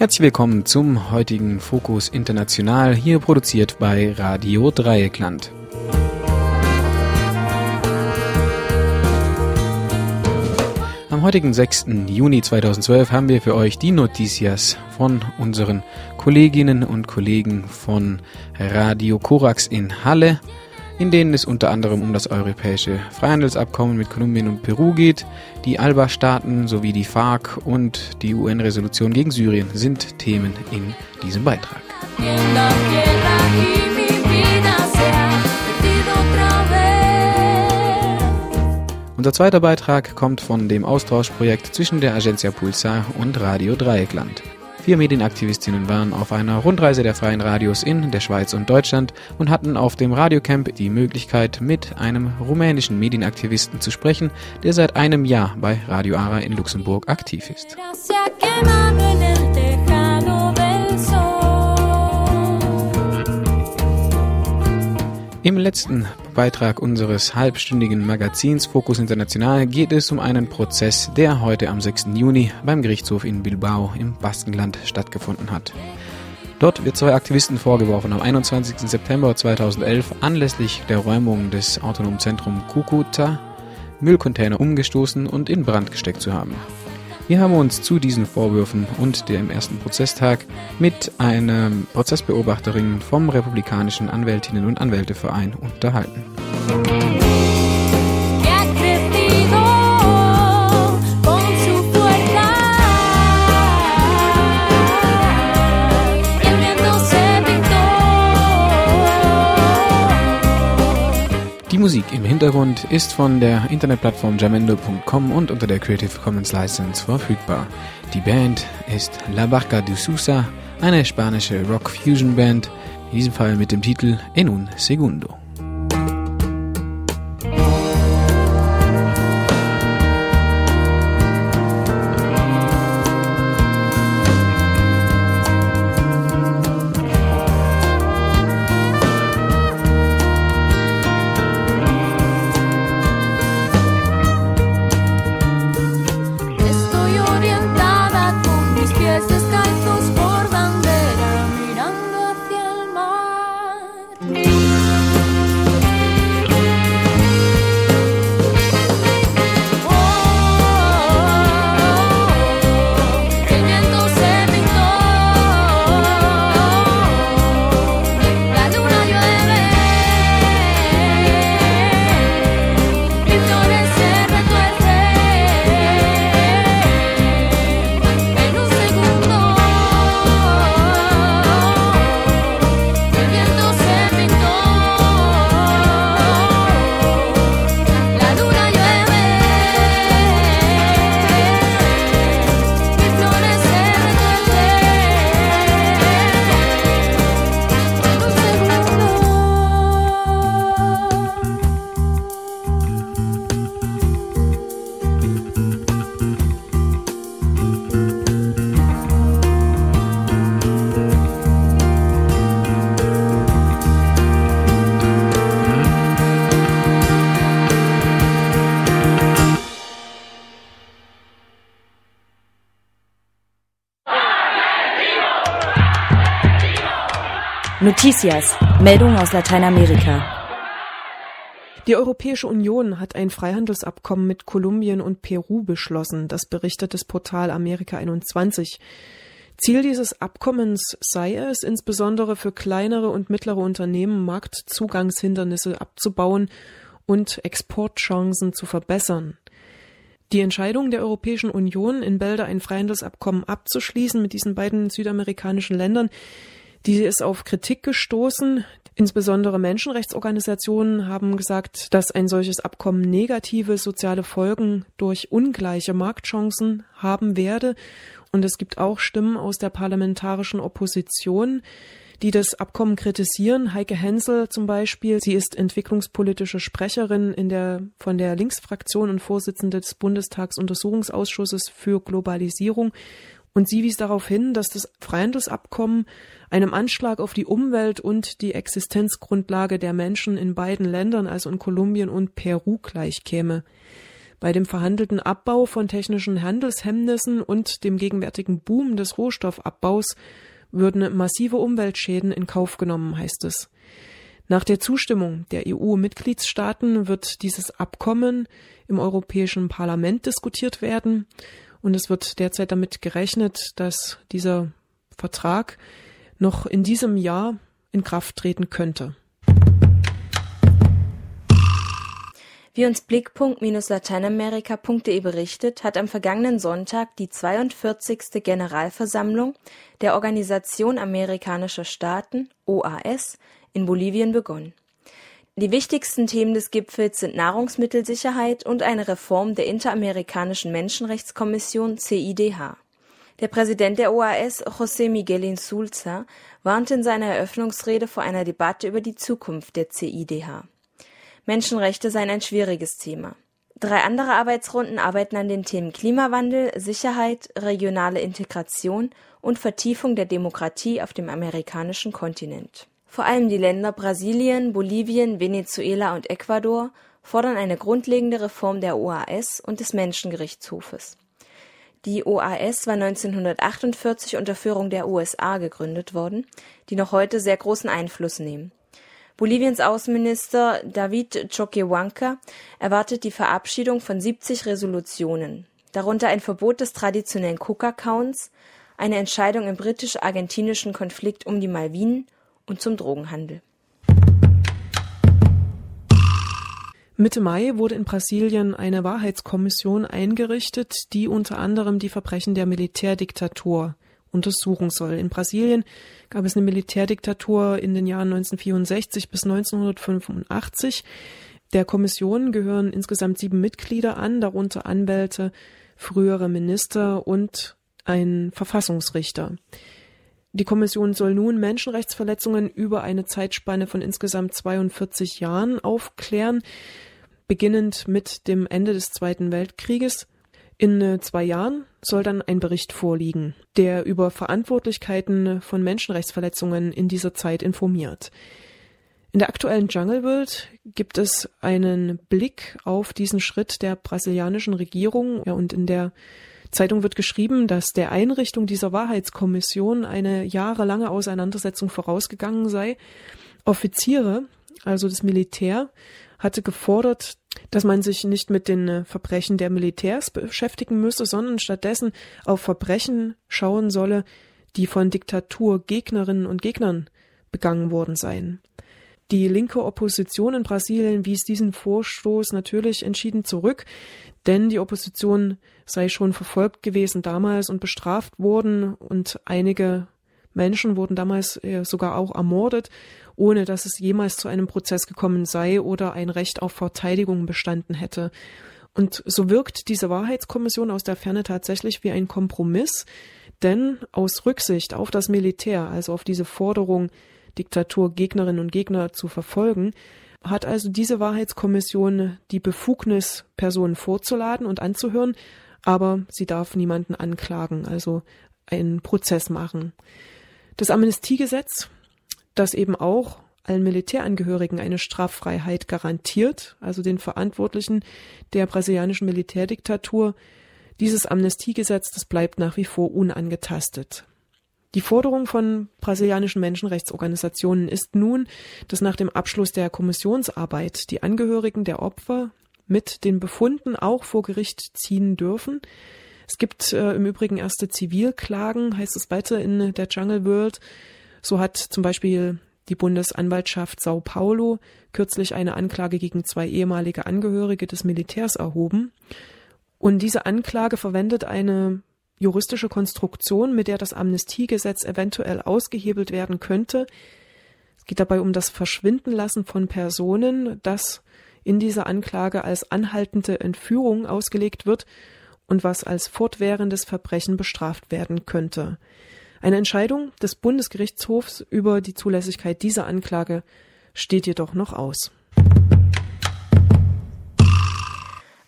Herzlich willkommen zum heutigen Fokus International, hier produziert bei Radio Dreieckland. Am heutigen 6. Juni 2012 haben wir für euch die Noticias von unseren Kolleginnen und Kollegen von Radio Korax in Halle, in denen es unter anderem um das europäische Freihandelsabkommen mit Kolumbien und Peru geht. Die ALBA-Staaten sowie die FARC und die UN-Resolution gegen Syrien sind Themen in diesem Beitrag. Unser zweiter Beitrag kommt von dem Austauschprojekt zwischen der Agencia Pulsar und Radio Dreieckland. Vier Medienaktivistinnen waren auf einer Rundreise der freien Radios in der Schweiz und Deutschland und hatten auf dem Radiocamp die Möglichkeit, mit einem rumänischen Medienaktivisten zu sprechen, der seit einem Jahr bei Radio Ara in Luxemburg aktiv ist. Im letzten Beitrag unseres halbstündigen Magazins Fokus International geht es um einen Prozess, der heute am 6. Juni beim Gerichtshof in Bilbao im Baskenland stattgefunden hat. Dort wird zwei Aktivisten vorgeworfen, am 21. September 2011 anlässlich der Räumung des autonomen Zentrums Kukuta Müllcontainer umgestoßen und in Brand gesteckt zu haben. Wir haben uns zu diesen Vorwürfen und dem ersten Prozesstag mit einer Prozessbeobachterin vom Republikanischen Anwältinnen und Anwälteverein unterhalten. Musik im Hintergrund ist von der Internetplattform jamendo.com und unter der Creative Commons License verfügbar. Die Band ist La Barca de Sousa, eine spanische Rock-Fusion-Band, in diesem Fall mit dem Titel En un Segundo. Noticias, Meldung aus Lateinamerika. Die Europäische Union hat ein Freihandelsabkommen mit Kolumbien und Peru beschlossen, das berichtet das Portal Amerika 21. Ziel dieses Abkommens sei es, insbesondere für kleinere und mittlere Unternehmen Marktzugangshindernisse abzubauen und Exportchancen zu verbessern. Die Entscheidung der Europäischen Union, in Bälde ein Freihandelsabkommen abzuschließen mit diesen beiden südamerikanischen Ländern, die ist auf Kritik gestoßen. Insbesondere Menschenrechtsorganisationen haben gesagt, dass ein solches Abkommen negative soziale Folgen durch ungleiche Marktchancen haben werde. Und es gibt auch Stimmen aus der parlamentarischen Opposition, die das Abkommen kritisieren. Heike Hensel zum Beispiel, sie ist entwicklungspolitische Sprecherin in der, von der Linksfraktion und Vorsitzende des Bundestagsuntersuchungsausschusses für Globalisierung. Und sie wies darauf hin, dass das Freihandelsabkommen einem Anschlag auf die Umwelt und die Existenzgrundlage der Menschen in beiden Ländern, also in Kolumbien und Peru, gleichkäme. Bei dem verhandelten Abbau von technischen Handelshemmnissen und dem gegenwärtigen Boom des Rohstoffabbaus würden massive Umweltschäden in Kauf genommen, heißt es. Nach der Zustimmung der EU-Mitgliedstaaten wird dieses Abkommen im Europäischen Parlament diskutiert werden und es wird derzeit damit gerechnet, dass dieser Vertrag noch in diesem Jahr in Kraft treten könnte. Wie uns Blickpunkt-lateinamerika.de berichtet, hat am vergangenen Sonntag die 42. Generalversammlung der Organisation Amerikanischer Staaten (OAS) in Bolivien begonnen. Die wichtigsten Themen des Gipfels sind Nahrungsmittelsicherheit und eine Reform der Interamerikanischen Menschenrechtskommission (CIDH). Der Präsident der OAS, José Miguel Insulza, warnte in seiner Eröffnungsrede vor einer Debatte über die Zukunft der CIDH. Menschenrechte seien ein schwieriges Thema. Drei andere Arbeitsrunden arbeiten an den Themen Klimawandel, Sicherheit, regionale Integration und Vertiefung der Demokratie auf dem amerikanischen Kontinent. Vor allem die Länder Brasilien, Bolivien, Venezuela und Ecuador fordern eine grundlegende Reform der OAS und des Menschengerichtshofes. Die OAS war 1948 unter Führung der USA gegründet worden, die noch heute sehr großen Einfluss nehmen. Boliviens Außenminister David Choquehuanca erwartet die Verabschiedung von 70 Resolutionen, darunter ein Verbot des traditionellen Cook-Accounts, eine Entscheidung im britisch-argentinischen Konflikt um die Malvinen und zum Drogenhandel. Mitte Mai wurde in Brasilien eine Wahrheitskommission eingerichtet, die unter anderem die Verbrechen der Militärdiktatur untersuchen soll. In Brasilien gab es eine Militärdiktatur in den Jahren 1964 bis 1985. Der Kommission gehören insgesamt sieben Mitglieder an, darunter Anwälte, frühere Minister und ein Verfassungsrichter. Die Kommission soll nun Menschenrechtsverletzungen über eine Zeitspanne von insgesamt 42 Jahren aufklären, beginnend mit dem Ende des Zweiten Weltkrieges in äh, zwei Jahren soll dann ein Bericht vorliegen, der über Verantwortlichkeiten von Menschenrechtsverletzungen in dieser Zeit informiert. In der aktuellen Jungle World gibt es einen Blick auf diesen Schritt der brasilianischen Regierung und in der Zeitung wird geschrieben, dass der Einrichtung dieser Wahrheitskommission eine jahrelange Auseinandersetzung vorausgegangen sei. Offiziere, also das Militär, hatte gefordert, dass man sich nicht mit den äh, Verbrechen der Militärs beschäftigen müsse, sondern stattdessen auf Verbrechen schauen solle, die von Diktaturgegnerinnen und Gegnern begangen worden seien. Die linke Opposition in Brasilien wies diesen Vorstoß natürlich entschieden zurück, denn die Opposition sei schon verfolgt gewesen damals und bestraft worden und einige Menschen wurden damals äh, sogar auch ermordet ohne dass es jemals zu einem Prozess gekommen sei oder ein Recht auf Verteidigung bestanden hätte. Und so wirkt diese Wahrheitskommission aus der Ferne tatsächlich wie ein Kompromiss, denn aus Rücksicht auf das Militär, also auf diese Forderung, Diktaturgegnerinnen und Gegner zu verfolgen, hat also diese Wahrheitskommission die Befugnis, Personen vorzuladen und anzuhören, aber sie darf niemanden anklagen, also einen Prozess machen. Das Amnestiegesetz, das eben auch allen Militärangehörigen eine Straffreiheit garantiert, also den Verantwortlichen der brasilianischen Militärdiktatur. Dieses Amnestiegesetz, das bleibt nach wie vor unangetastet. Die Forderung von brasilianischen Menschenrechtsorganisationen ist nun, dass nach dem Abschluss der Kommissionsarbeit die Angehörigen der Opfer mit den Befunden auch vor Gericht ziehen dürfen. Es gibt äh, im Übrigen erste Zivilklagen, heißt es weiter in der Jungle World, so hat zum Beispiel die Bundesanwaltschaft Sao Paulo kürzlich eine Anklage gegen zwei ehemalige Angehörige des Militärs erhoben. Und diese Anklage verwendet eine juristische Konstruktion, mit der das Amnestiegesetz eventuell ausgehebelt werden könnte. Es geht dabei um das Verschwindenlassen von Personen, das in dieser Anklage als anhaltende Entführung ausgelegt wird und was als fortwährendes Verbrechen bestraft werden könnte. Eine Entscheidung des Bundesgerichtshofs über die Zulässigkeit dieser Anklage steht jedoch noch aus.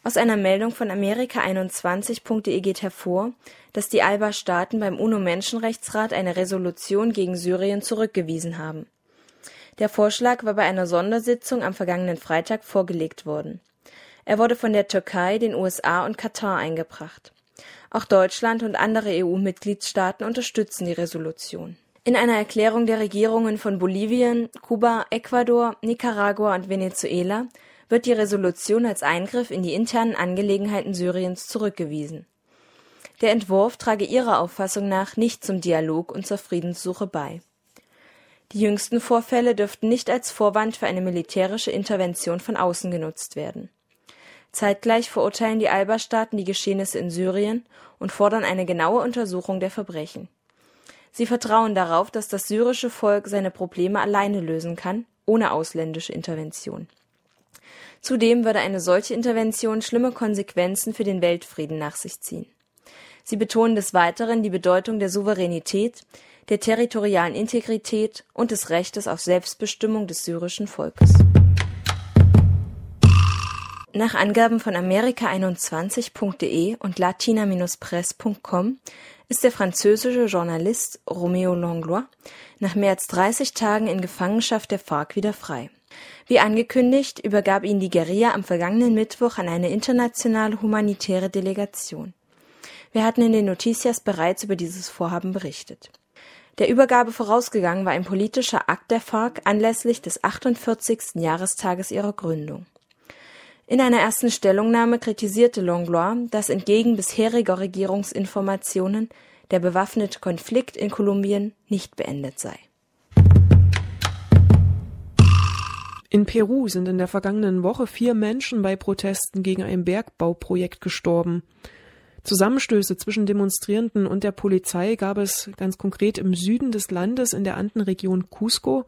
Aus einer Meldung von Amerika21.de geht hervor, dass die Alba-Staaten beim UNO-Menschenrechtsrat eine Resolution gegen Syrien zurückgewiesen haben. Der Vorschlag war bei einer Sondersitzung am vergangenen Freitag vorgelegt worden. Er wurde von der Türkei, den USA und Katar eingebracht. Auch Deutschland und andere EU-Mitgliedstaaten unterstützen die Resolution. In einer Erklärung der Regierungen von Bolivien, Kuba, Ecuador, Nicaragua und Venezuela wird die Resolution als Eingriff in die internen Angelegenheiten Syriens zurückgewiesen. Der Entwurf trage ihrer Auffassung nach nicht zum Dialog und zur Friedenssuche bei. Die jüngsten Vorfälle dürften nicht als Vorwand für eine militärische Intervention von außen genutzt werden. Zeitgleich verurteilen die Alba-Staaten die Geschehnisse in Syrien und fordern eine genaue Untersuchung der Verbrechen. Sie vertrauen darauf, dass das syrische Volk seine Probleme alleine lösen kann, ohne ausländische Intervention. Zudem würde eine solche Intervention schlimme Konsequenzen für den Weltfrieden nach sich ziehen. Sie betonen des Weiteren die Bedeutung der Souveränität, der territorialen Integrität und des Rechtes auf Selbstbestimmung des syrischen Volkes. Nach Angaben von Amerika21.de und latina-press.com ist der französische Journalist Roméo Langlois nach mehr als 30 Tagen in Gefangenschaft der FARC wieder frei. Wie angekündigt, übergab ihn die Guerilla am vergangenen Mittwoch an eine internationale humanitäre Delegation. Wir hatten in den Noticias bereits über dieses Vorhaben berichtet. Der Übergabe vorausgegangen war ein politischer Akt der FARC anlässlich des 48. Jahrestages ihrer Gründung. In einer ersten Stellungnahme kritisierte Langlois, dass entgegen bisheriger Regierungsinformationen der bewaffnete Konflikt in Kolumbien nicht beendet sei. In Peru sind in der vergangenen Woche vier Menschen bei Protesten gegen ein Bergbauprojekt gestorben. Zusammenstöße zwischen Demonstrierenden und der Polizei gab es ganz konkret im Süden des Landes in der Andenregion Cusco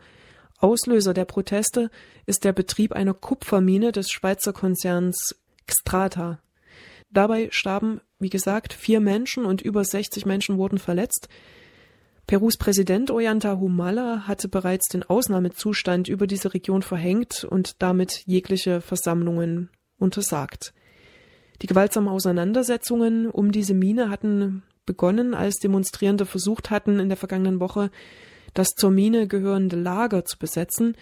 Auslöser der Proteste ist der Betrieb einer Kupfermine des Schweizer Konzerns Xstrata. Dabei starben, wie gesagt, vier Menschen und über 60 Menschen wurden verletzt. Perus Präsident Ollanta Humala hatte bereits den Ausnahmezustand über diese Region verhängt und damit jegliche Versammlungen untersagt. Die gewaltsamen Auseinandersetzungen um diese Mine hatten begonnen, als Demonstrierende versucht hatten, in der vergangenen Woche das zur Mine gehörende Lager zu besetzen.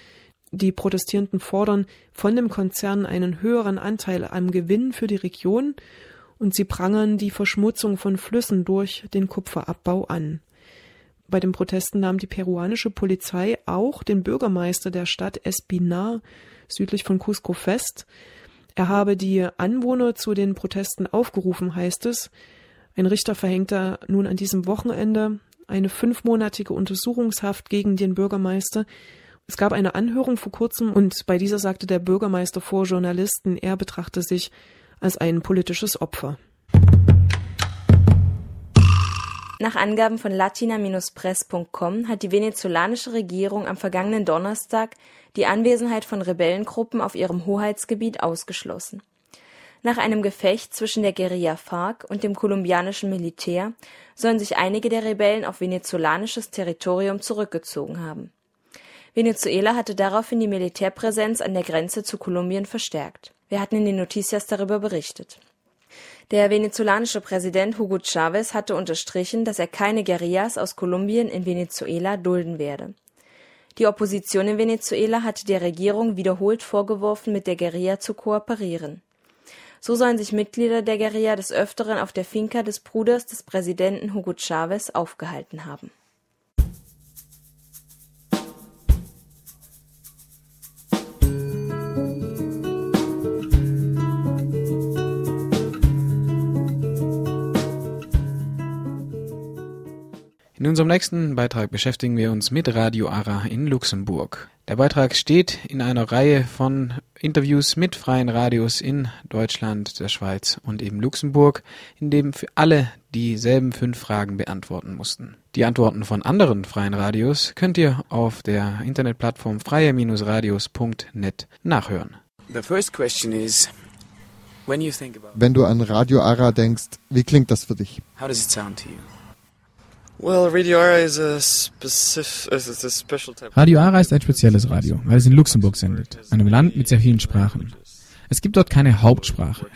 Die Protestierenden fordern von dem Konzern einen höheren Anteil am Gewinn für die Region und sie prangern die Verschmutzung von Flüssen durch den Kupferabbau an. Bei den Protesten nahm die peruanische Polizei auch den Bürgermeister der Stadt Espinar südlich von Cusco fest. Er habe die Anwohner zu den Protesten aufgerufen, heißt es. Ein Richter verhängte nun an diesem Wochenende eine fünfmonatige Untersuchungshaft gegen den Bürgermeister. Es gab eine Anhörung vor kurzem und bei dieser sagte der Bürgermeister vor Journalisten, er betrachte sich als ein politisches Opfer. Nach Angaben von latina-press.com hat die venezolanische Regierung am vergangenen Donnerstag die Anwesenheit von Rebellengruppen auf ihrem Hoheitsgebiet ausgeschlossen. Nach einem Gefecht zwischen der Guerilla FARC und dem kolumbianischen Militär sollen sich einige der Rebellen auf venezolanisches Territorium zurückgezogen haben. Venezuela hatte daraufhin die Militärpräsenz an der Grenze zu Kolumbien verstärkt. Wir hatten in den Noticias darüber berichtet. Der venezolanische Präsident Hugo Chavez hatte unterstrichen, dass er keine Guerillas aus Kolumbien in Venezuela dulden werde. Die Opposition in Venezuela hatte der Regierung wiederholt vorgeworfen, mit der Guerilla zu kooperieren. So sollen sich Mitglieder der Guerilla des Öfteren auf der Finca des Bruders des Präsidenten Hugo Chavez aufgehalten haben. In unserem nächsten Beitrag beschäftigen wir uns mit Radio Ara in Luxemburg. Der Beitrag steht in einer Reihe von Interviews mit freien Radios in Deutschland, der Schweiz und eben Luxemburg, in dem für alle dieselben fünf Fragen beantworten mussten. Die Antworten von anderen freien Radios könnt ihr auf der Internetplattform freie-radios.net nachhören. Wenn du an Radio Ara denkst, wie klingt das für dich? How does it sound to you? Radio Ara ist ein spezielles Radio, weil es in Luxemburg sendet, einem Land mit sehr vielen Sprachen. Es gibt dort keine Hauptsprache.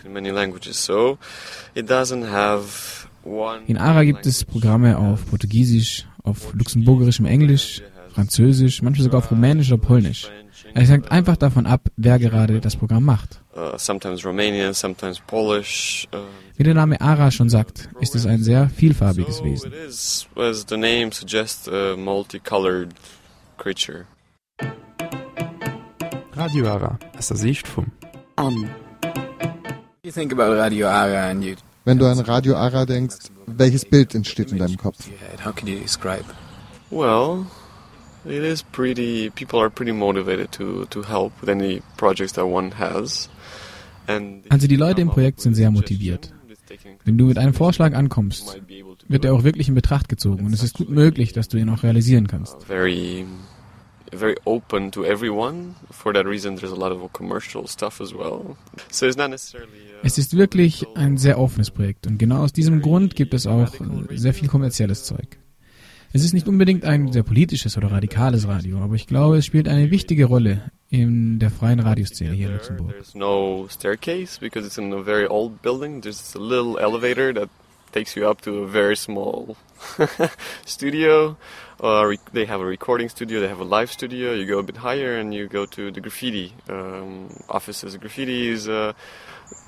In Ara gibt es Programme auf Portugiesisch, auf luxemburgischem Englisch, Französisch, manchmal sogar auf Rumänisch oder Polnisch. Es hängt einfach davon ab, wer gerade das Programm macht. Uh, sometimes Romanian, sometimes Polish. Wie der Name Ara schon sagt, ist es ein sehr vielfarbiges Wesen. it is, as the name suggests, a multicolored creature. Radio Ara, aus der Sicht vom An. You think about Radio Ara and you Wenn du an Radio Ara denkst, welches Bild entsteht in deinem Kopf? your head, how can you describe? Well, it is pretty. People are pretty motivated to to help with any projects that one has. And Also die Leute im Projekt sind sehr motiviert. Wenn du mit einem Vorschlag ankommst, wird er auch wirklich in Betracht gezogen und es ist gut möglich, dass du ihn auch realisieren kannst. very very open to everyone. For that reason, there's a lot of commercial stuff as well. So it's not necessarily. Uh, Es ist wirklich ein sehr offenes Projekt und genau aus diesem Grund gibt es auch sehr viel kommerzielles Zeug. Es ist nicht unbedingt ein sehr politisches oder radikales Radio, aber ich glaube, es spielt eine wichtige Rolle in der freien Radioszene hier in. Luxemburg. There's no staircase because it's in a very old building. There's a little elevator that takes you up to a very small studio. Uh, they have a recording studio. They have a live studio. You go a bit higher and you go to the graffiti um, offices. Graffiti is uh,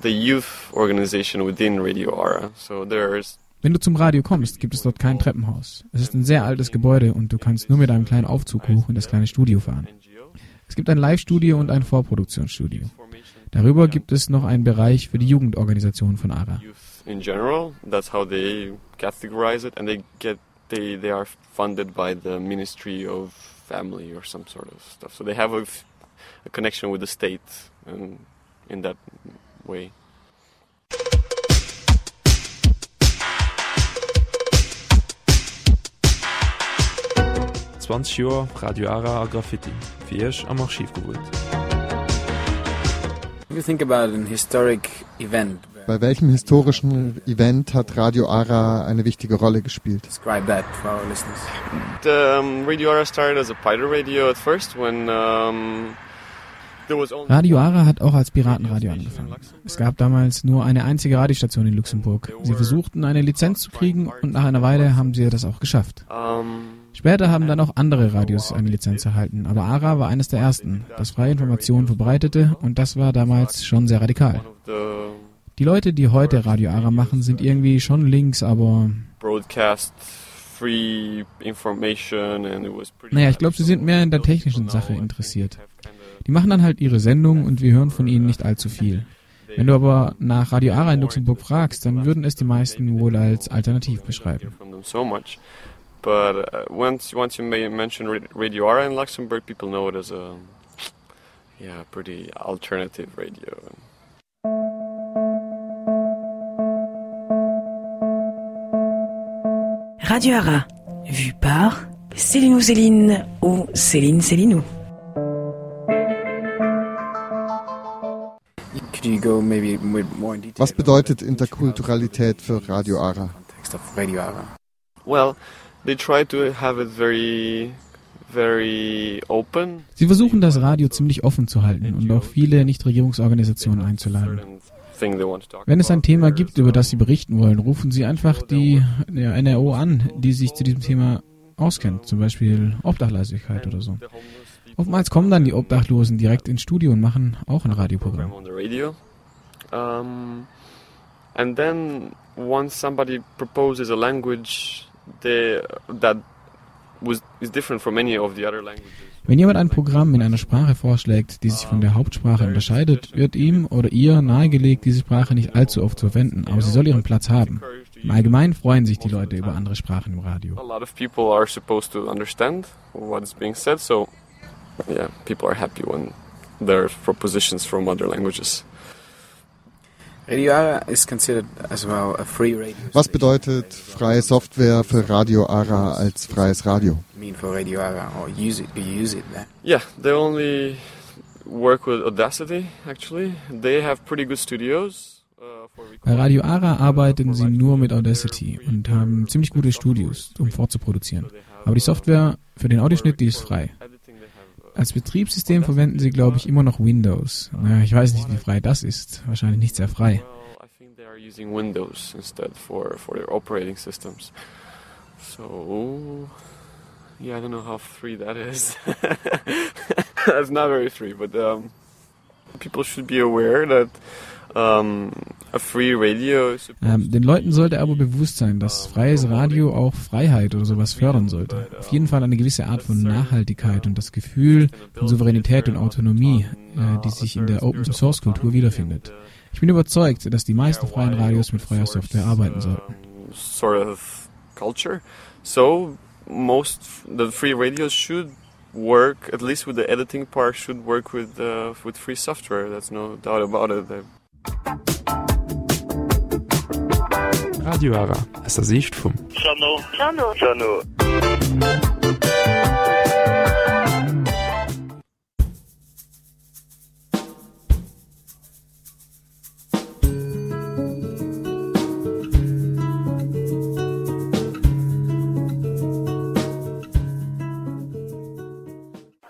the youth organization within Radio Ara. So there's Wenn du zum Radio kommst, gibt es dort kein Treppenhaus. Es ist ein sehr altes Gebäude und du kannst nur mit einem kleinen Aufzug hoch in das kleine Studio fahren. Es gibt ein Live-Studio und ein Vorproduktionsstudio. Darüber gibt es noch einen Bereich für die Jugendorganisation von ARA. in general. That's how they categorize it, and they get they they are funded by the Ministry of Family or some sort of stuff. So they have a, a connection with the state, and in that way. 20 Jahre Radio Ara a Graffiti. Fierst am Archiv geholt. If you think about an historic event, Bei welchem historischen Event hat Radio Ara eine wichtige Rolle gespielt? describe that for our listeners. The um, Radio Ara started as a pirate radio at first when um, there was only Radio ARA hat auch als Piratenradio angefangen. Es gab damals nur eine einzige Radiostation in Luxemburg. Sie versuchten eine Lizenz zu kriegen und nach einer Weile haben sie das auch geschafft. Um, Später haben dann auch andere Radios eine Lizenz erhalten, aber ARA war eines der ersten, das freie Informationen verbreitete und das war damals schon sehr radikal. Die Leute, die heute Radio ARA machen, sind irgendwie schon links, aber broadcast free information, and it was pretty. naja, ich glaube, sie sind mehr in der technischen Sache interessiert. Die machen dann halt ihre Sendung und wir hören von ihnen nicht allzu viel. Wenn du aber nach Radio ARA in Luxemburg fragst, dann würden es die meisten wohl als alternativ beschreiben. From them so much. But uh, once once you may mention Radio Ara in Luxembourg, people know it as a yeah pretty alternative radio. Radio Ara, vu par Célinou Céline ou Céline Célinou. Could you go maybe with more in detail? Was bedeutet Interkulturalität für Radio Ara? Context of Radio Ara. Well, they try to have it very. Sie versuchen das Radio ziemlich offen zu halten und auch viele Nichtregierungsorganisationen einzuladen. Wenn es ein. Thema gibt, über das Sie berichten wollen, rufen Sie einfach die NRO an, die sich zu diesem Thema auskennt, zum Beispiel Obdachlosigkeit oder so. Oftmals kommen dann die Obdachlosen direkt ins Studio und machen auch ein Radioprogramm. program on the radio. Um, and then once somebody proposes a language they, that was is different from any of the other languages. Wenn jemand ein Programm in einer Sprache vorschlägt, die sich von der Hauptsprache unterscheidet, wird ihm oder ihr nahegelegt, diese Sprache nicht allzu oft zu verwenden, aber sie soll ihren Platz haben. Im Allgemeinen freuen sich die Leute über andere Sprachen im Radio. Yeah, people are happy when there are propositions from other languages. Radio Ara is considered as well a free radio. Was bedeutet freie Software für Radio Ara als freies Radio? mean for Radio Ara or use it? Use it there? Yeah, they only work with Audacity. Actually, they have pretty good studios. Uh, for Bei recording. Radio Ara arbeiten sie nur mit Audacity und haben ziemlich gute Studios, um vorzuproduzieren. Aber die Software für den Audioschnitt, die ist frei. Editing, they have, uh, Als Betriebssystem verwenden sie, glaube ich, immer noch Windows. Naja, ich weiß nicht, wie frei das ist. Wahrscheinlich nicht sehr frei. Windows instead for, for their operating systems. So, yeah, I don't know how free that is. That's not very free, but um, people should be aware that radio. Ähm, den Leuten sollte aber bewusst sein, dass freies Radio auch Freiheit oder sowas fördern sollte. Auf jeden Fall eine gewisse Art von Nachhaltigkeit und das Gefühl von Souveränität und Autonomie, äh, die sich in der Open Source Kultur wiederfindet. Ich bin überzeugt, dass die meisten freien Radios mit freier Software arbeiten sollten. Sort of culture. So most the free radios should work at least with the editing part should work with uh, with free software. That's no doubt about it. Radio Ara, aus der Sicht vom Chano. Chano. Chano.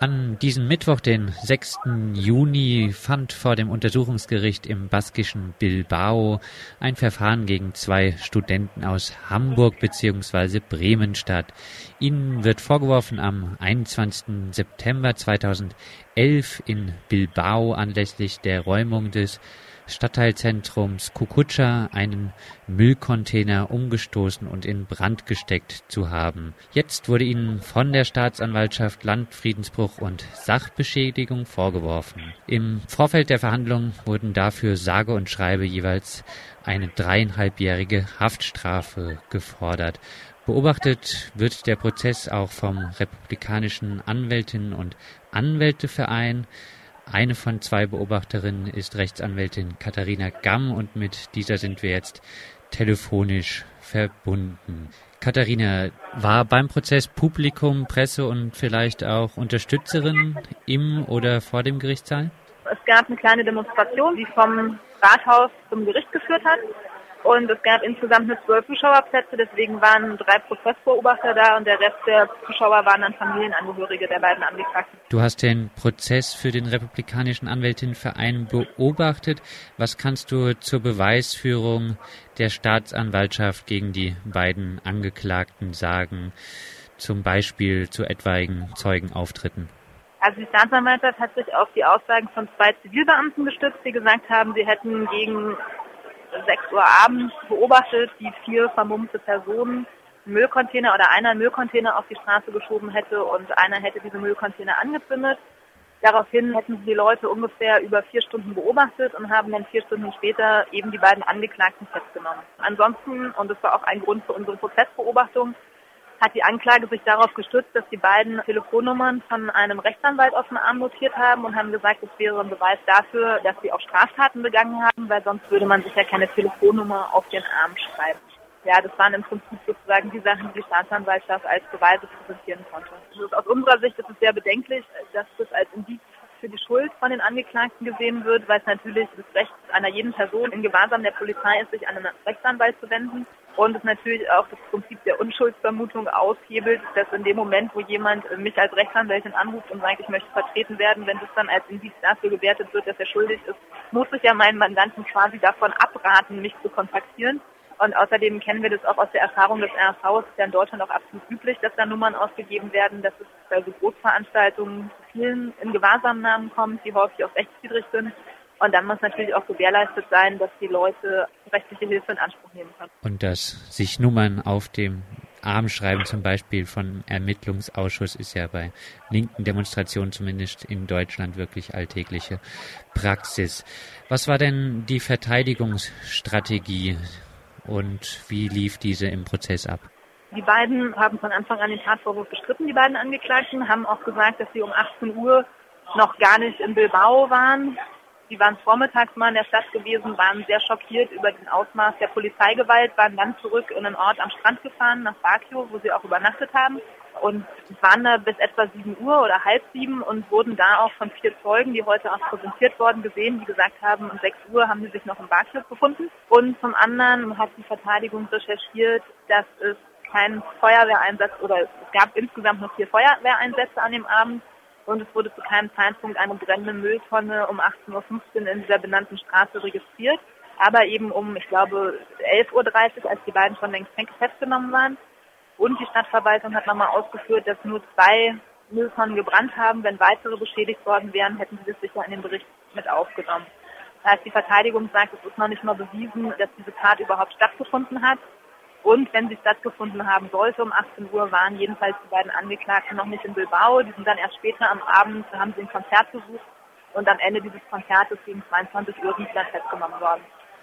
An diesem Mittwoch, den 6. Juni, fand vor dem Untersuchungsgericht im baskischen Bilbao ein Verfahren gegen zwei Studenten aus Hamburg bzw. Bremen statt. Ihnen wird vorgeworfen, am 21. September 2011 in Bilbao anlässlich der Räumung des Stadtteilzentrums Kukutscha einen Müllcontainer umgestoßen und in Brand gesteckt zu haben. Jetzt wurde ihnen von der Staatsanwaltschaft Landfriedensbruch und Sachbeschädigung vorgeworfen. Im Vorfeld der Verhandlung wurden dafür sage und schreibe jeweils eine dreieinhalbjährige Haftstrafe gefordert. Beobachtet wird der Prozess auch vom Republikanischen Anwältinnen und Anwälteverein. Eine von zwei Beobachterinnen ist Rechtsanwältin Katharina Gamm und mit dieser sind wir jetzt telefonisch verbunden. Katharina, war beim Prozess Publikum, Presse und vielleicht auch Unterstützerin im oder vor dem Gerichtssaal? Es gab eine kleine Demonstration, die vom Rathaus zum Gericht geführt hat. Und es gab insgesamt nur zwölf Zuschauerplätze, deswegen waren drei Prozessbeobachter da und der Rest der Zuschauer waren dann Familienangehörige der beiden Angeklagten. Du hast den Prozess für den Republikanischen Anwältinnenverein beobachtet. Was kannst du zur Beweisführung der Staatsanwaltschaft gegen die beiden Angeklagten sagen, zum Beispiel zu etwaigen Zeugenauftritten? Also die Staatsanwaltschaft hat sich auf die Aussagen von zwei Zivilbeamten gestützt, die gesagt haben, sie hätten gegen 6 Uhr abends beobachtet, wie vier vermummte Personen einen Müllcontainer oder einer Müllcontainer auf die Straße geschoben hätte und einer hätte diese Müllcontainer angezündet. Daraufhin hätten sie die Leute ungefähr über vier Stunden beobachtet und haben dann vier Stunden später eben die beiden Angeklagten festgenommen. Ansonsten, und das war auch ein Grund für unsere Prozessbeobachtung, hat die Anklage sich darauf gestützt, dass die beiden Telefonnummern von einem Rechtsanwalt auf dem Arm notiert haben und haben gesagt, es wäre ein Beweis dafür, dass sie auch Straftaten begangen haben, weil sonst würde man sich ja keine Telefonnummer auf den Arm schreiben. Ja, das waren im Prinzip sozusagen die Sachen, die die Staatsanwaltschaft als Beweise präsentieren konnte. Also aus unserer Sicht ist es sehr bedenklich, dass das als Indiz für die Schuld von den Angeklagten gesehen wird, weil es natürlich das Recht einer jeden Person in Gewahrsam der Polizei ist, sich an einen Rechtsanwalt zu wenden und es natürlich auch das Prinzip der Unschuldsvermutung aushebelt, dass in dem Moment, wo jemand mich als Rechtsanwältin anruft und sagt, ich möchte vertreten werden, wenn das dann als Indiz dafür gewertet wird, dass er schuldig ist, muss ich ja meinen Mandanten quasi davon abraten, mich zu kontaktieren. Und außerdem kennen wir das auch aus der Erfahrung des RV. Es ist ja in Deutschland auch absolut üblich, dass da Nummern ausgegeben werden, dass es bei so Großveranstaltungen vielen in Gewahrsamnahmen kommt, die häufig auch rechtswidrig sind. Und dann muss natürlich auch gewährleistet sein, dass die Leute rechtliche Hilfe in Anspruch nehmen können. Und dass sich Nummern auf dem Arm schreiben, zum Beispiel von Ermittlungsausschuss, ist ja bei linken Demonstrationen zumindest in Deutschland wirklich alltägliche Praxis. Was war denn die Verteidigungsstrategie und wie lief diese im Prozess ab? Die beiden haben von Anfang an den Tatvorwurf bestritten, die beiden Angeklagten, haben auch gesagt, dass sie um 18 Uhr noch gar nicht in Bilbao waren. Sie waren vormittags mal in der Stadt gewesen, waren sehr schockiert über den Ausmaß der Polizeigewalt, waren dann zurück in einen Ort am Strand gefahren, nach Bakio, wo sie auch übernachtet haben und waren da bis etwa 7 Uhr oder halb sieben und wurden da auch von vier Zeugen, die heute auch präsentiert worden, gesehen, die gesagt haben, um 6 Uhr haben sie sich noch im Bakio befunden. Und zum anderen hat die Verteidigung recherchiert, dass es keinen Feuerwehreinsatz oder es gab insgesamt noch vier Feuerwehreinsätze an dem Abend und es wurde zu keinem Zeitpunkt eine brennende Mülltonne um 18.15 Uhr in dieser benannten Straße registriert. Aber eben um, ich glaube, 11.30 Uhr, als die beiden schon längst festgenommen waren. Und die Stadtverwaltung hat nochmal ausgeführt, dass nur zwei Mülltonnen gebrannt haben. Wenn weitere beschädigt worden wären, hätten sie das sicher in den Bericht mit aufgenommen. Das heißt, die Verteidigung sagt, es ist noch nicht mal bewiesen, dass diese Tat überhaupt stattgefunden hat. Und wenn sie stattgefunden haben sollte, um 18 Uhr waren jedenfalls die beiden Angeklagten noch nicht in Bilbao. Die sind dann erst später am Abend, haben sie ein Konzert besucht und am Ende dieses Konzertes gegen 22 Uhr sind sie dann festgenommen worden.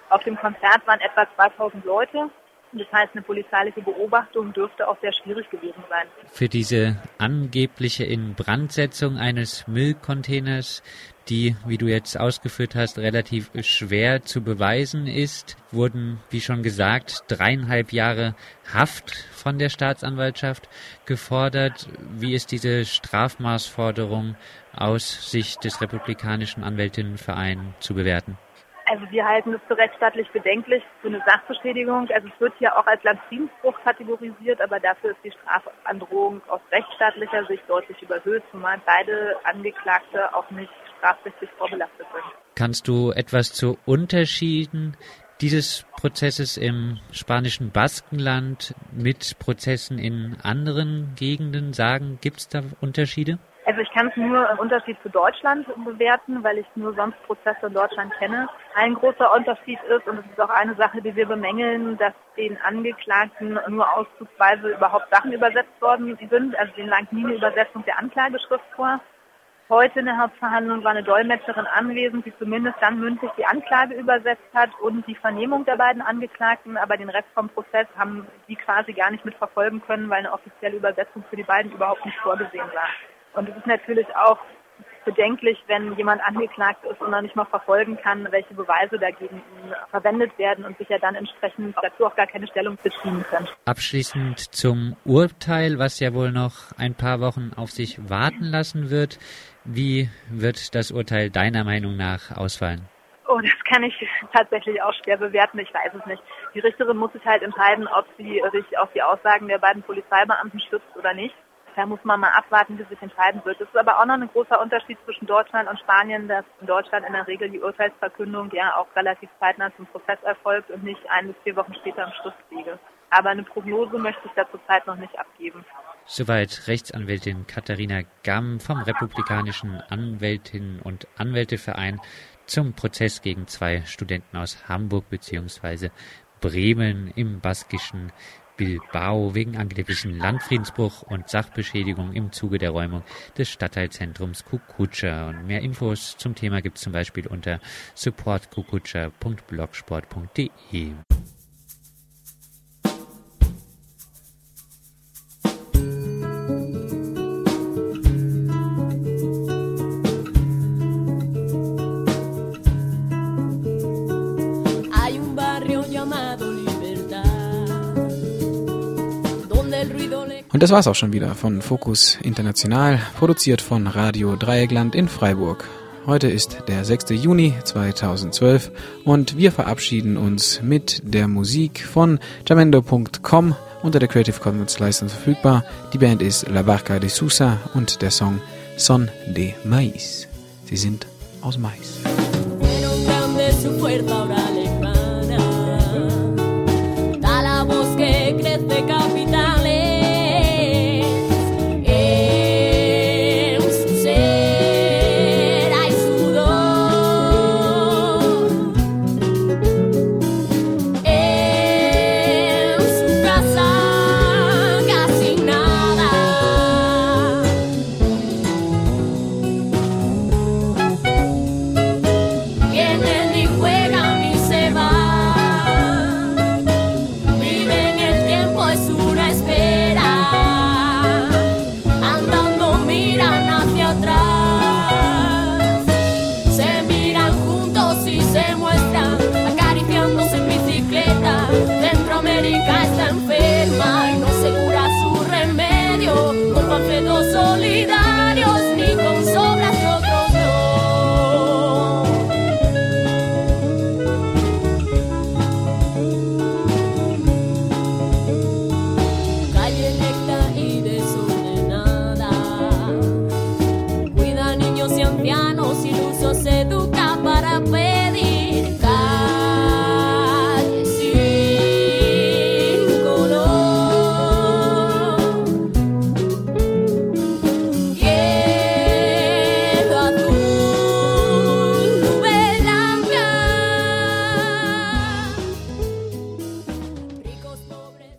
Auf dem Konzert waren etwa 2000 Leute das heißt, eine polizeiliche Beobachtung dürfte auch sehr schwierig gewesen sein. Für diese angebliche Inbrandsetzung eines Müllcontainers, die, wie du jetzt ausgeführt hast, relativ schwer zu beweisen ist, wurden, wie schon gesagt, dreieinhalb Jahre Haft von der Staatsanwaltschaft gefordert. Wie ist diese Strafmaßforderung aus Sicht des Republikanischen Anwältinnenvereins zu bewerten? Also wir halten es für rechtsstaatlich bedenklich, für eine Sachbeschädigung. Also es wird hier auch als Landfriedensbruch kategorisiert, aber dafür ist die Strafandrohung aus rechtsstaatlicher Sicht deutlich überhöht, zumal beide Angeklagte auch nicht strafrechtlich vorbelastet sind. Kannst du etwas zu Unterschieden dieses Prozesses im spanischen Baskenland mit Prozessen in anderen Gegenden sagen? Gibt es da Unterschiede? Also ich kann es nur im Unterschied zu Deutschland bewerten, weil ich nur sonst Prozesse in Deutschland kenne. Ein großer Unterschied ist, und es ist auch eine Sache, die wir bemängeln, dass den Angeklagten nur auszugsweise überhaupt Sachen übersetzt worden sind. Also denen lag nie eine Übersetzung der Anklageschrift vor. Heute in der Hauptverhandlung war eine Dolmetscherin anwesend, die zumindest dann mündlich die Anklage übersetzt hat und die Vernehmung der beiden Angeklagten, aber den Rest vom Prozess haben sie quasi gar nicht mitverfolgen können, weil eine offizielle Übersetzung für die beiden überhaupt nicht vorgesehen war. Und es ist natürlich auch bedenklich, wenn jemand angeklagt ist und noch nicht mal verfolgen kann, welche Beweise dagegen verwendet werden und sich ja dann entsprechend dazu auch gar keine Stellung beziehen können. Abschließend zum Urteil, was ja wohl noch ein paar Wochen auf sich warten lassen wird. Wie wird das Urteil deiner Meinung nach ausfallen? Oh, das kann ich tatsächlich auch schwer bewerten. Ich weiß es nicht. Die Richterin muss sich halt entscheiden, ob sie sich auf die Aussagen der beiden Polizeibeamten stützt oder nicht. Da muss man mal abwarten, wie sich entscheiden wird. Es ist aber auch noch ein großer Unterschied zwischen Deutschland und Spanien, dass in Deutschland in der Regel die Urteilsverkündung ja auch relativ zeitnah zum Prozess erfolgt und nicht ein bis vier Wochen später im Schlusswege. Aber eine Prognose möchte ich da zurzeit noch nicht abgeben. Soweit Rechtsanwältin Katharina Gamm vom Republikanischen Anwältinnen und Anwälteverein zum Prozess gegen zwei Studenten aus Hamburg bzw. Bremen im baskischen Bilbao wegen angeblichen Landfriedensbruch und Sachbeschädigung im Zuge der Räumung des Stadtteilzentrums Kukutscha. Und mehr Infos zum Thema gibt es zum Beispiel unter supportkukutscha.blogsport.de. Und das war's auch schon wieder von Fokus International, produziert von Radio Dreieckland in Freiburg. Heute ist der 6. Juni 2012 und wir verabschieden uns mit der Musik von jamendo.com unter der Creative Commons License verfügbar. Die Band ist La Barca de Sousa und der Song Son de Maíz. Sie sind aus Mais.